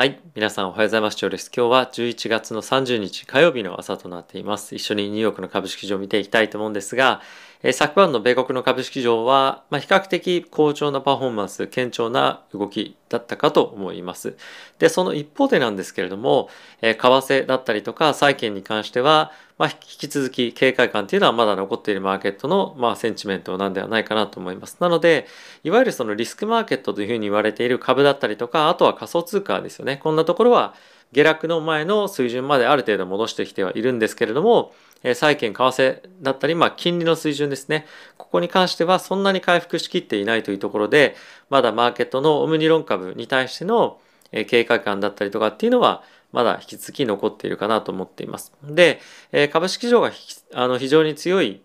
はい。皆さんおはようございます。今日です。今日は11月の30日火曜日の朝となっています。一緒にニューヨークの株式市場を見ていきたいと思うんですが、えー、昨晩の米国の株式市場は、まあ、比較的好調なパフォーマンス、堅調な動きだったかと思います。で、その一方でなんですけれども、えー、為替だったりとか債券に関しては、まあ、引き続き警戒感っていうのはまだ残っているマーケットの、まあ、センチメントなんではないかなと思います。なので、いわゆるそのリスクマーケットというふうに言われている株だったりとか、あとは仮想通貨ですよね。こんなところは下落の前の水準まである程度戻してきてはいるんですけれども、え債券、為替だったり、まあ、金利の水準ですね。ここに関してはそんなに回復しきっていないというところで、まだマーケットのオムニロン株に対しての警戒感だったりとかっていうのは、まだ引き続き残っているかなと思っています。で、え株式市場があの非常に強い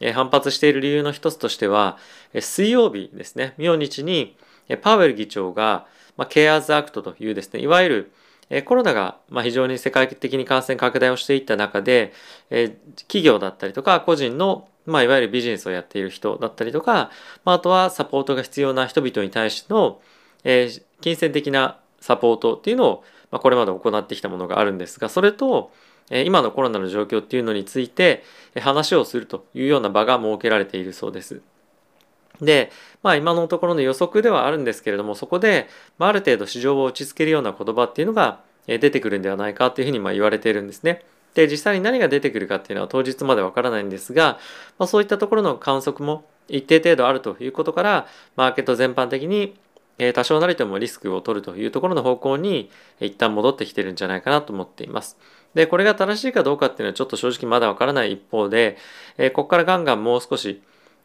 え反発している理由の一つとしては、え水曜日ですね、明日にえパウエル議長が、まあ、 CARES Act というですね、いわゆるえコロナがま非常に世界的に感染拡大をしていった中で、え企業だったりとか個人のまあ、いわゆるビジネスをやっている人だったりとか、まあ、あとはサポートが必要な人々に対しての、え、金銭的なサポートっていうのを、まあ、これまで行ってきたものがあるんですが、それと、え、今のコロナの状況っていうのについて、え、話をするというような場が設けられているそうです。で、まあ今のところの予測ではあるんですけれども、そこで、まあ、ある程度市場を落ち着けるような言葉っていうのが出てくるんではないかというふうにま言われているんですね。で、実際に何が出てくるかっていうのは当日までわからないんですが、まあ、そういったところの観測も一定程度あるということから、マーケット全般的に多少なりともリスクを取るというところの方向に一旦戻ってきてるんじゃないかなと思っています。で、これが正しいかどうかっていうのはちょっと正直まだわからない一方で、ここからガンガンもう少し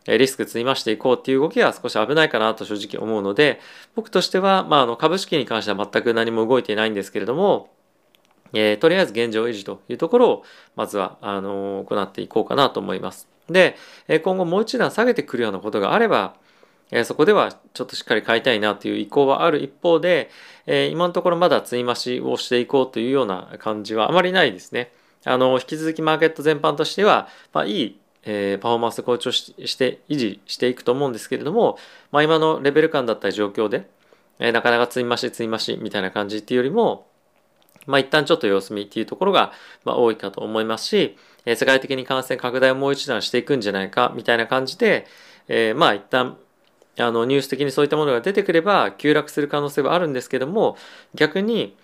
リスク積み増していこうっていう動きは少し危ないかなと正直思うので、僕としては、まあ、あの株式に関しては全く何も動いていないんですけれども、えー、とりあえず現状維持というところを、まずは、あの、行っていこうかなと思います。で、今後もう一段下げてくるようなことがあれば、えそこではちょっとしっかり買いたいなという意向はある一方で、え今のところまだ積み増しをしていこうというような感じはあまりないですね。あの、引き続きマーケット全般としては、まあ、いいえ、パフォーマンス向上して維持していくと思うんですけれども、まあ、今のレベル感だった状況で、え、なかなか積み増し積み増しみたいな感じっていうよりも、まあ、一旦ちょっと様子見っていうところが、ま、多いかと思いますし、え、世界的に感染拡大をもう一段していくんじゃないかみたいな感じで、え、まあ一旦あのニュース的にそういったものが出てくれば急落する可能性はあるんですけども逆に、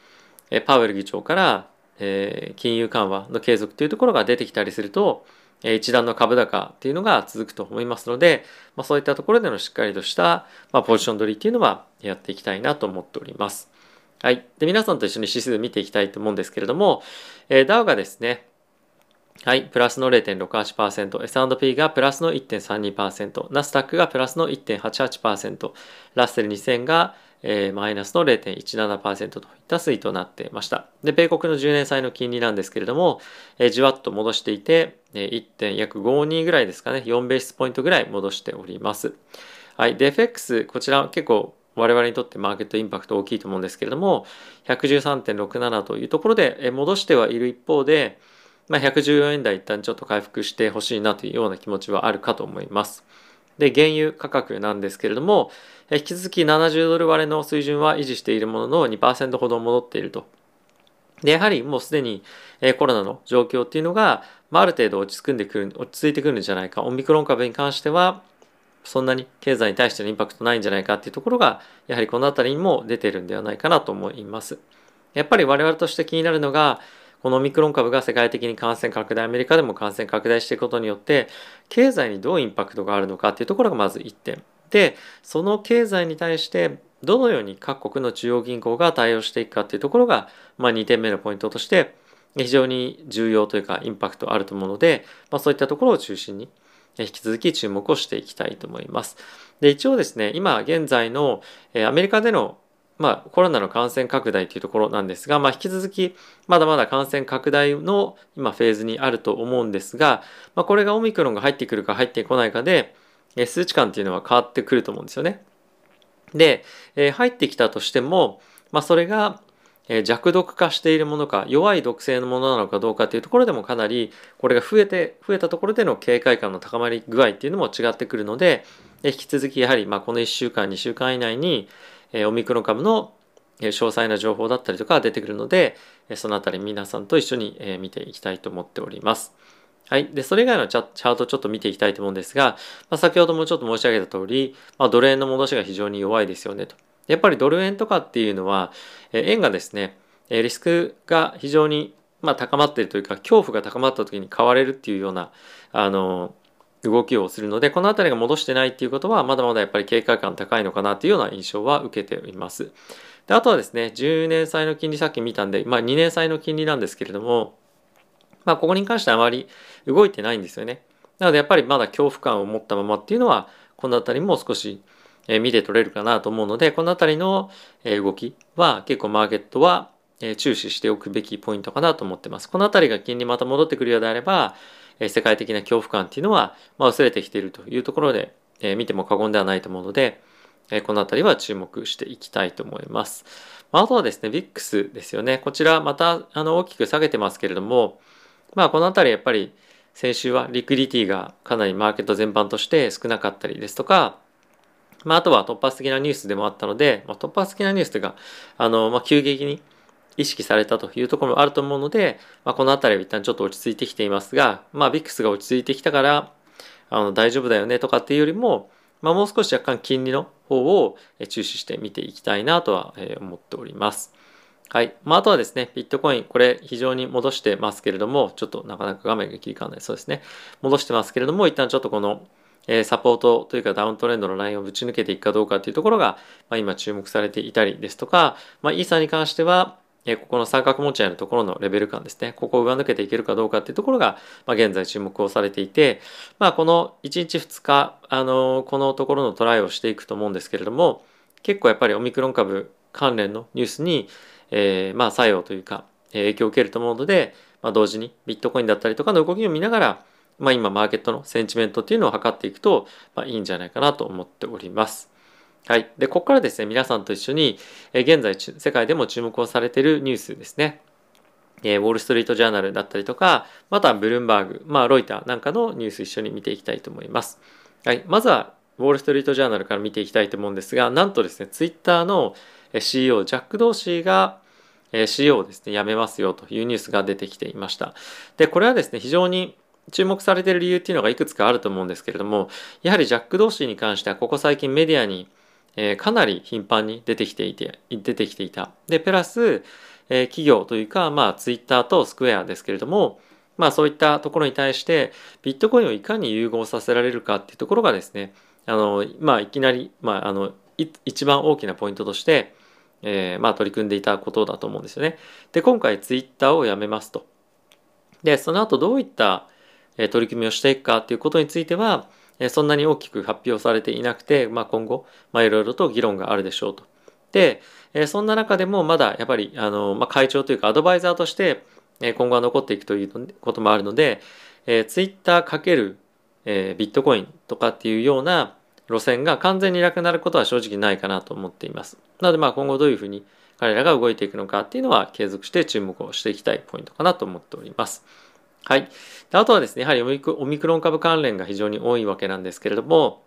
え、パウエル議長から、えー、金融緩和の継続というところが出てきたりすると、一段の株高っていうのが続くと思いますので、まあ、そういったところでのしっかりとした、まあ、ポジション取りっていうのはやっていきたいなと思っております。はい。で、皆さんと一緒に指数見ていきたいと思うんですけれども、えー、ダウがですね、はい、プラスの0.68%、S&P がプラスの1.32%、ナスダックがプラスの1.88%、ラッセル2000がえー、マイナスの0.17%といった推移となっていました。で、米国の10年債の金利なんですけれども、えー、じわっと戻していて、えー、1. 約52ぐらいですかね、4ベースポイントぐらい戻しております。はい、で、FX、こちら結構我々にとってマーケットインパクト大きいと思うんですけれども、113.67というところで戻してはいる一方で、まあ、114円台一旦ちょっと回復してほしいなというような気持ちはあるかと思います。で、原油価格なんですけれども、引き続き70ドル割れの水準は維持しているものの2%ほど戻っていると。で、やはりもうすでにコロナの状況っていうのが、まあ、ある程度落ち着んでくる、落ち着いてくるんじゃないか。オミクロン株に関しては、そんなに経済に対してのインパクトないんじゃないかっていうところが、やはりこの辺りにも出てるんではないかなと思います。やっぱり我々として気になるのが、このオミクロン株が世界的に感染拡大、アメリカでも感染拡大していくことによって、経済にどうインパクトがあるのかっていうところがまず1点。で、その経済に対してどのように各国の中央銀行が対応していくかっていうところが、まあ、2点目のポイントとして非常に重要というかインパクトあると思うので、まあ、そういったところを中心に引き続き注目をしていきたいと思います。で一応ですね今現在のアメリカでのまあ、コロナの感染拡大というところなんですが、まあ、引き続きまだまだ感染拡大の今フェーズにあると思うんですが、まあ、これがオミクロンが入ってくるか入ってこないかで数値感っていうのは変わってくると思うんですよね。で、え入ってきたとしても、まあ、それが弱毒化しているものか弱い毒性のものなのかどうかというところでもかなりこれが増えて増えたところでの警戒感の高まり具合っていうのも違ってくるので引き続きやはりまあこの1週間2週間以内にオミクロン株の詳細な情報だったりとか出てくるのでそのあたり皆さんと一緒に見ていきたいと思っております。はい。で、それ以外のチャートちょっと見ていきたいと思うんですが、まあ、先ほどもちょっと申し上げた通り、まあ、ドル円の戻しが非常に弱いですよねと。やっぱりドル円とかっていうのは、円がですね、リスクが非常にまあ高まっているというか、恐怖が高まった時に買われるっていうような、あの、動きをするので、この辺りが戻してないっていうことは、まだまだやっぱり警戒感高いのかなというような印象は受けております。であとはですね、10年債の金利さっき見たんで、まあ2年債の金利なんですけれども、まあここに関してはあまり動いてないんですよね。なのでやっぱりまだ恐怖感を持ったままっていうのは、この辺りも少し見て取れるかなと思うので、この辺りの動きは結構マーケットは注視しておくべきポイントかなと思ってます。この辺りが金利また戻ってくるようであれば、世界的な恐怖感っていうのは、ま、薄れてきているというところで、え見ても過言ではないと思うので、えこの辺りは注目していきたいと思います。まあ、あとはですね、VIX ですよね。こちらまたあの大きく下げてますけれども、まあこの辺りやっぱり先週はリクリティがかなりマーケット全般として少なかったりですとか、まああとは突発的なニュースでもあったので、まあ、突発的なニュースというか、あの、まあ急激に意識されたというところもあると思うので、まあ、この辺りは一旦ちょっと落ち着いてきていますが、まあ、VIX が落ち着いてきたからあの大丈夫だよねとかっていうよりも、まあ、もう少し若干金利の方を注視して見ていきたいなとは思っております。はい。まあ、あとはですね、ビットコイン、これ非常に戻してますけれども、ちょっとなかなか画面が切り替わらない。そうですね。戻してますけれども、一旦ちょっとこの、えサポートというかダウントレンドのラインをぶち抜けていくかどうかっていうところが、まあ、今注目されていたりですとか、まあ、イーサーに関しては、ここの三角持ち合いのところのレベル感ですね。ここを上抜けていけるかどうかっていうところが、まあ、現在注目をされていて、まあ、この1日2日、あのこのところのトライをしていくと思うんですけれども、結構やっぱりオミクロン株関連のニュースに、えー、まあ作用というか、影響を受けると思うので、まあ、同時にビットコインだったりとかの動きを見ながら、まあ、今マーケットのセンチメントっていうのを測っていくと、まあ、いいんじゃないかなと思っております。はい。で、ここからですね、皆さんと一緒に、え現在、世界でも注目をされているニュースですね。えウォール・ストリート・ジャーナルだったりとか、またブルームバーグ、まあ、ロイターなんかのニュース一緒に見ていきたいと思います。はい。まずは、ウォール・ストリート・ジャーナルから見ていきたいと思うんですが、なんとですね、ツイッターの CEO、ジャック・ドーシーが、CEO をですね、辞めますよというニュースが出てきていました。で、これはですね、非常に注目されている理由っていうのがいくつかあると思うんですけれども、やはりジャック・ドーシーに関しては、ここ最近メディアにえ、かなり頻繁に出てきていて、出てきていた。で、プラス、え、企業というか、まあ、ツイッターとスクエアですけれども、まあ、そういったところに対して、ビットコインをいかに融合させられるかっていうところがですね、あの、まあ、いきなり、まあ、あの、一番大きなポイントとして、えー、まあ、取り組んでいたことだと思うんですよね。で、今回ツイッターをやめますと。で、その後どういった取り組みをしていくかっていうことについては、そんなに大きく発表されていなくて、まあ、今後、まあ、いろいろと議論があるでしょうと。で、そんな中でもまだやっぱりあの、まあ、会長というかアドバイザーとして今後は残っていくということもあるので、えー、ツイッターかける、え、ビットコインとかっていうような路線が完全になくなることは正直ないかなと思っています。なのでまあ今後どういうふうに彼らが動いていくのかっていうのは継続して注目をしていきたいポイントかなと思っております。はい。あとはですね、やはりオミクロン株関連が非常に多いわけなんですけれども、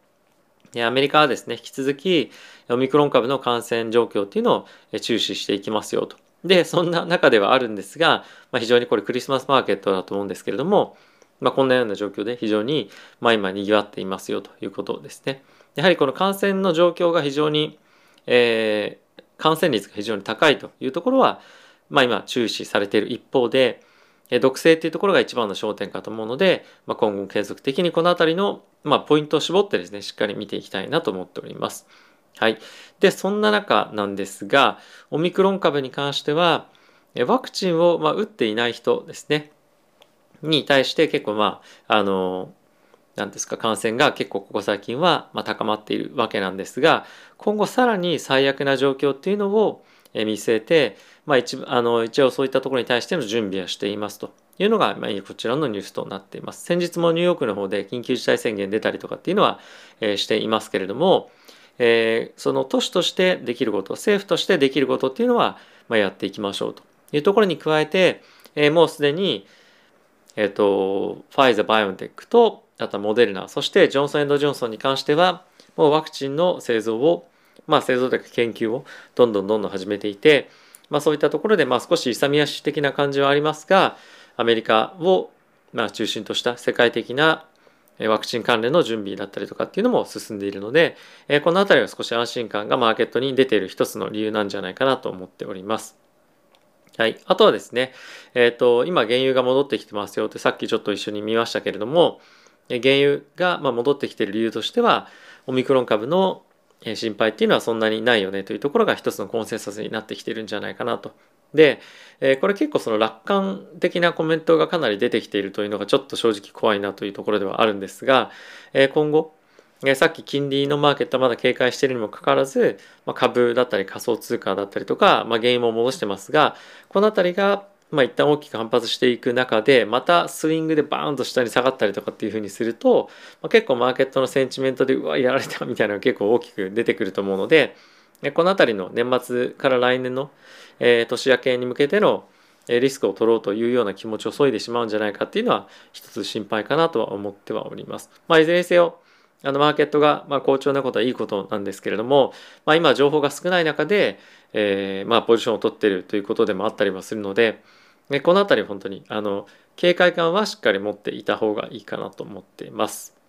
アメリカはですね、引き続きオミクロン株の感染状況っていうのを注視していきますよと。で、そんな中ではあるんですが、まあ、非常にこれクリスマスマーケットだと思うんですけれども、まあ、こんなような状況で非常に、まあ、今賑わっていますよということですね。やはりこの感染の状況が非常に、えー、感染率が非常に高いというところは、まあ、今注視されている一方で、毒性っていうところが一番の焦点かと思うので、まあ、今後継続的にこの辺りの、まあ、ポイントを絞ってですね、しっかり見ていきたいなと思っております。はい。で、そんな中なんですが、オミクロン株に関しては、ワクチンを、まあ、打っていない人ですね、に対して結構まあ、あの、なんですか、感染が結構ここ最近は、まあ、高まっているわけなんですが、今後さらに最悪な状況っていうのを見据えて、まあ、一あの一応そういったところに対しての準備はしていますというのが、まあ、こちらのニュースとなっています。先日もニューヨークの方で緊急事態宣言出たりとかっていうのは、えー、していますけれども、えー、その都市としてできること政府としてできることっていうのは、まあ、やっていきましょうというところに加えて、えー、もうすでに、えーと、ファイザー・バイオンテックとあとはモデルナそしてジョンソン・エンド・ジョンソンに関してはもうワクチンの製造をまあ、製造とか研究をどんどんどんどん始めていて、まあ、そういったところでまあ少し勇み足的な感じはありますがアメリカをまあ中心とした世界的なワクチン関連の準備だったりとかっていうのも進んでいるので、えこの辺りは少し安心感がマーケットに出ている一つの理由なんじゃないかなと思っております。はい。あとはですね、えっ、ー、と、今原油が戻ってきてますよってさっきちょっと一緒に見ましたけれども、原油がま戻ってきている理由としては、オミクロン株の心配っていうのはそんなにないよねというところが一つのコンセンサスになってきてるんじゃないかなと。で、えこれ結構その楽観的なコメントがかなり出てきているというのがちょっと正直怖いなというところではあるんですが、え今後、えさっき金利のマーケットはまだ警戒しているにもかかわらず、ま株だったり仮想通貨だったりとか、まあ、原因も戻してますがこの辺りがまあ、一旦大きく反発していく中でまたスイングでバーンと下に下がったりとかっていうふうにすると、まあ、結構マーケットのセンチメントでうわやられたみたいなのが 結構大きく出てくると思うのでこの辺りの年末から来年の、えー、年明けに向けてのリスクを取ろうというような気持ちを削いでしまうんじゃないかっていうのは一つ心配かなとは思ってはおります。まあ、いずれにせよあのマーケットがまあ好調なことはいいことなんですけれども、まあ、今情報が少ない中で、えー、まあポジションを取っているということでもあったりはするので、ね、この辺り本当にあの警戒感はしっかり持っていた方がいいかなと思っています。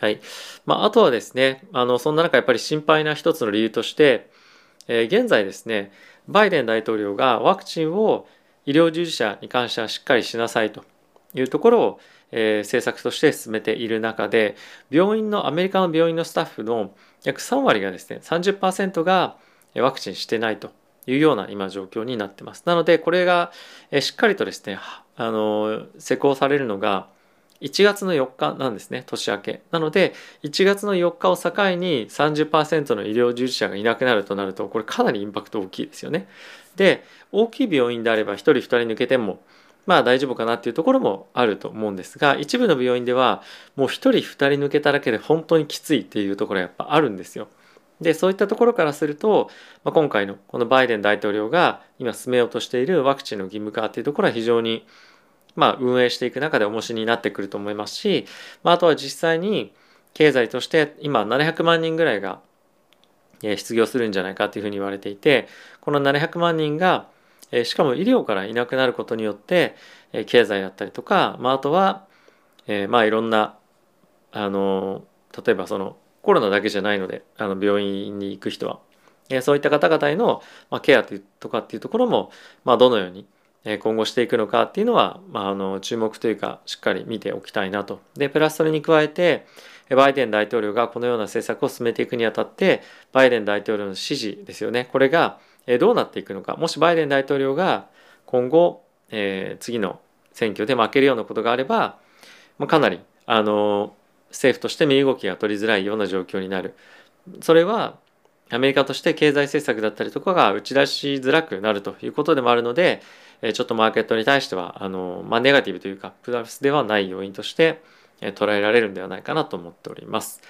はい。まあ、あとはですね、あの、そんな中やっぱり心配な一つの理由として、えー、現在ですね、バイデン大統領がワクチンを医療従事者に関してはしっかりしなさいというところを、えー、政策として進めている中で、病院の、アメリカの病院のスタッフの約3割がですね、30%がワクチンしてないというような今状況になってます。なのでこれがしっかりとですねあの施行されるのが1月の4日なんですね年明けなので1月の4日を境に30%の医療従事者がいなくなるとなるとこれかなりインパクト大きいですよね。で大きい病院であれば1人2人抜けてもまあ大丈夫かなっていうところもあると思うんですが一部の病院ではもう1人2人抜けただけで本当にきついっていうところやっぱあるんですよ。でそういったところからすると、まあ、今回のこのバイデン大統領が今進めようとしているワクチンの義務化っていうところは非常にまあ運営していく中で重しになってくると思いますし、まあ、あとは実際に経済として今700万人ぐらいが失業するんじゃないかというふうに言われていてこの700万人がしかも医療からいなくなることによって経済だったりとか、まあ、あとはえまあいろんなあの例えばそのコロナだけじゃないのであの病院に行く人は、えそういった方々への、ま、ケアとかっていうところも、まあ、どのように今後していくのかっていうのは、まあ、あの注目というかしっかり見ておきたいなと。でプラスそれに加えてバイデン大統領がこのような政策を進めていくにあたってバイデン大統領の指示ですよねこれがどうなっていくのかもしバイデン大統領が今後、えー、次の選挙で負けるようなことがあれば、まあ、かなりあの政府として身動きが取りづらいような状況になるそれはアメリカとして経済政策だったりとかが打ち出しづらくなるということでもあるのでちょっとマーケットに対してはあの、まあ、ネガティブというかプラスではない要因として捉えられるんではないかなと思っております。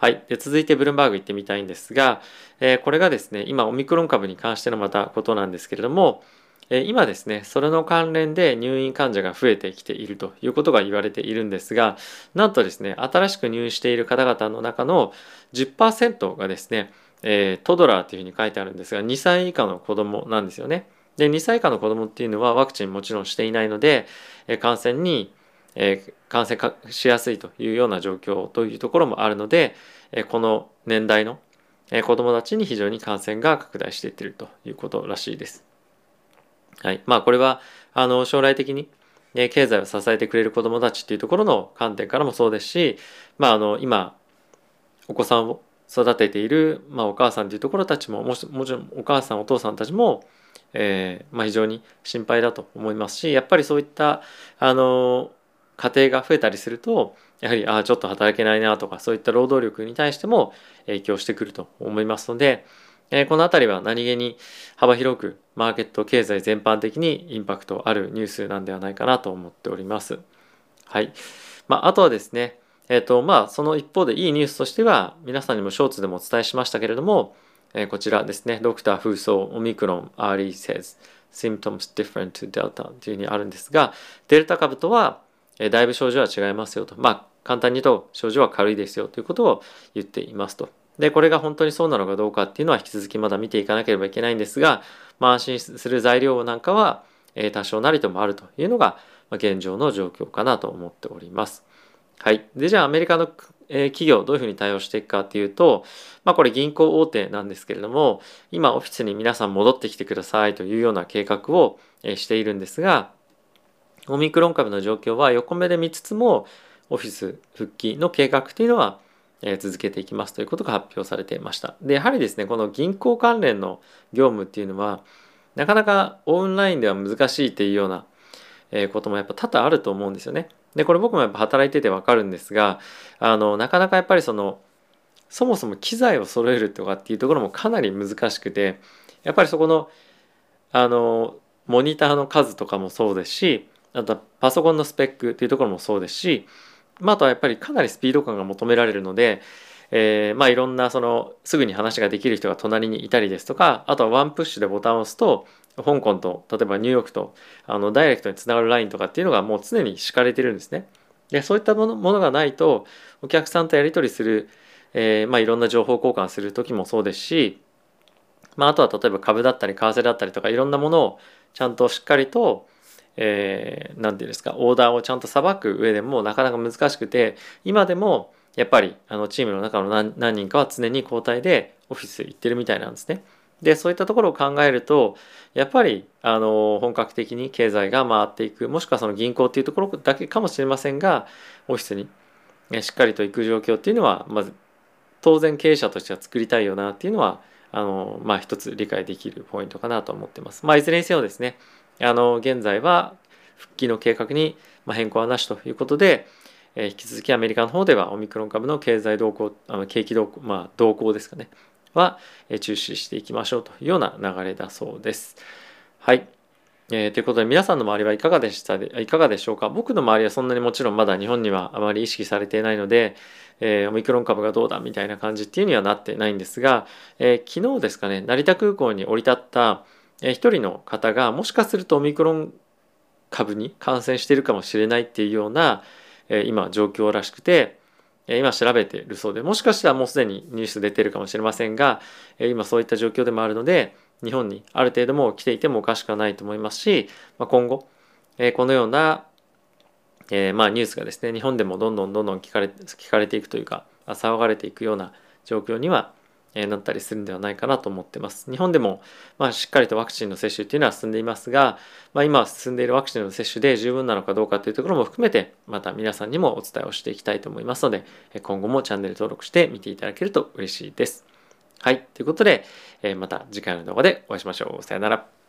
はい。で続いてブルンバーグ行ってみたいんですが、えこれがですね、今オミクロン株に関してのまたことなんですけれども、え今ですねそれの関連で入院患者が増えてきているということが言われているんですがなんとですね新しく入院している方々の中の10%がですね、えー、トドラーというふうに書いてあるんですが2歳以下の子供なんですよね。で2歳以下の子供っていうのはワクチンもちろんしていないので、え感染に、え感染しやすいというような状況というところもあるので、えこの年代のえ子供たちに非常に感染が拡大していってるということらしいです。はい。まあこれはあの将来的に経済を支えてくれる子どもたちっていうところの観点からもそうですし、まああの今お子さんを育てている、まあ、お母さんというところたちもももちろんお母さんお父さんたちも、えーまあ、非常に心配だと思いますしやっぱりそういったあの家庭が増えたりするとやはりああちょっと働けないなとかそういった労働力に対しても影響してくると思いますので、え、この辺りは何気に幅広くマーケット経済全般的にインパクトあるニュースなんではないかなと思っております。はい。まあ、あとはですね、えっ、ー、と、まあ、その一方でいいニュースとしては、皆さんにもショーツでもお伝えしましたけれども、えー、こちらですね、ドクター風葬オミクロン RE says symptoms different to Delta というふうにあるんですが、デルタ株とは、え、だいぶ症状は違いますよと。まあ、簡単に言うと症状は軽いですよということを言っていますと。で、これが本当にそうなのかどうかっていうのは引き続きまだ見ていかなければいけないんですが、まあ、安心する材料なんかは、え、多少なりともあるというのが、ま、現状の状況かなと思っております。はい。で、じゃあアメリカの、え、企業どういうふうに対応していくかっていうと、まあこれ銀行大手なんですけれども、今オフィスに皆さん戻ってきてくださいというような計画を、え、しているんですが、オミクロン株の状況は横目で見つつも、オフィス復帰の計画というのは、続けていきますということが発表されていました。で、やはりですね、この銀行関連の業務っていうのは、なかなかオンラインでは難しいっていうようなこともやっぱ多々あると思うんですよね。でこれ僕もやっぱ働いててわかるんですがあのなかなかやっぱりそのそもそも機材を揃えるとかっていうところもかなり難しくてやっぱりそこのあのモニターの数とかもそうですしあとパソコンのスペックっていうところもそうですし、まあ、あとはやっぱりかなりスピード感が求められるので、えー、まあいろんなそのすぐに話ができる人が隣にいたりですとかあとはワンプッシュでボタンを押すと香港と例えばニューヨークとあのダイレクトにつながるラインとかっていうのがもう常に敷かれてるんですね。でそういったものものがないとお客さんとやり取りする、えー、まあ、いろんな情報交換する時もそうですし、まあ、あとは例えば株だったり為替だったりとかいろんなものをちゃんとしっかりと、えー、て言うんですかオーダーをちゃんとさばく上でもなかなか難しくて今でもやっぱりあのチームの中の何何人かは常に交代でオフィス行ってるみたいなんですね。でそういったところを考えるとやっぱりあの本格的に経済が回っていくもしくはその銀行っていうところだけかもしれませんがオフィスにしっかりと行く状況っていうのはまず当然経営者としては作りたいよなっていうのはあのまあ一つ理解できるポイントかなと思ってます。まあいずれにせよですねあの現在は復帰の計画に変更はなしということで、え引き続きアメリカの方ではオミクロン株の経済動向あの景気動向まあ動向ですかねは注視していきましょうというような流れだそうです。はい。えー、ということで皆さんの周りはいかがでしたでいかがでしょうか？僕の周りはそんなにもちろんまだ日本にはあまり意識されていないので、えー、オミクロン株がどうだみたいな感じっていうにはなってないんですが、えー、昨日ですかね成田空港に降り立った一人の方がもしかするとオミクロン株に感染しているかもしれないっていうような、今状況らしくて今調べてるそうでもしかしたらもうすでにニュース出てるかもしれませんが今そういった状況でもあるので日本にある程度も来ていてもおかしくはないと思いますし今後このようなえまニュースがですね日本でもどんどんどんどん聞かれ聞かれていくというか騒がれていくような状況にはなったりするんではないかなと思ってます。日本でも、まあ、しっかりとワクチンの接種っていうのは進んでいますが、まあ、今進んでいるワクチンの接種で十分なのかどうかというところも含めてまた皆さんにもお伝えをしていきたいと思いますので今後もチャンネル登録して見ていただけると嬉しいです。はい。ということで、また次回の動画でお会いしましょう。さよなら。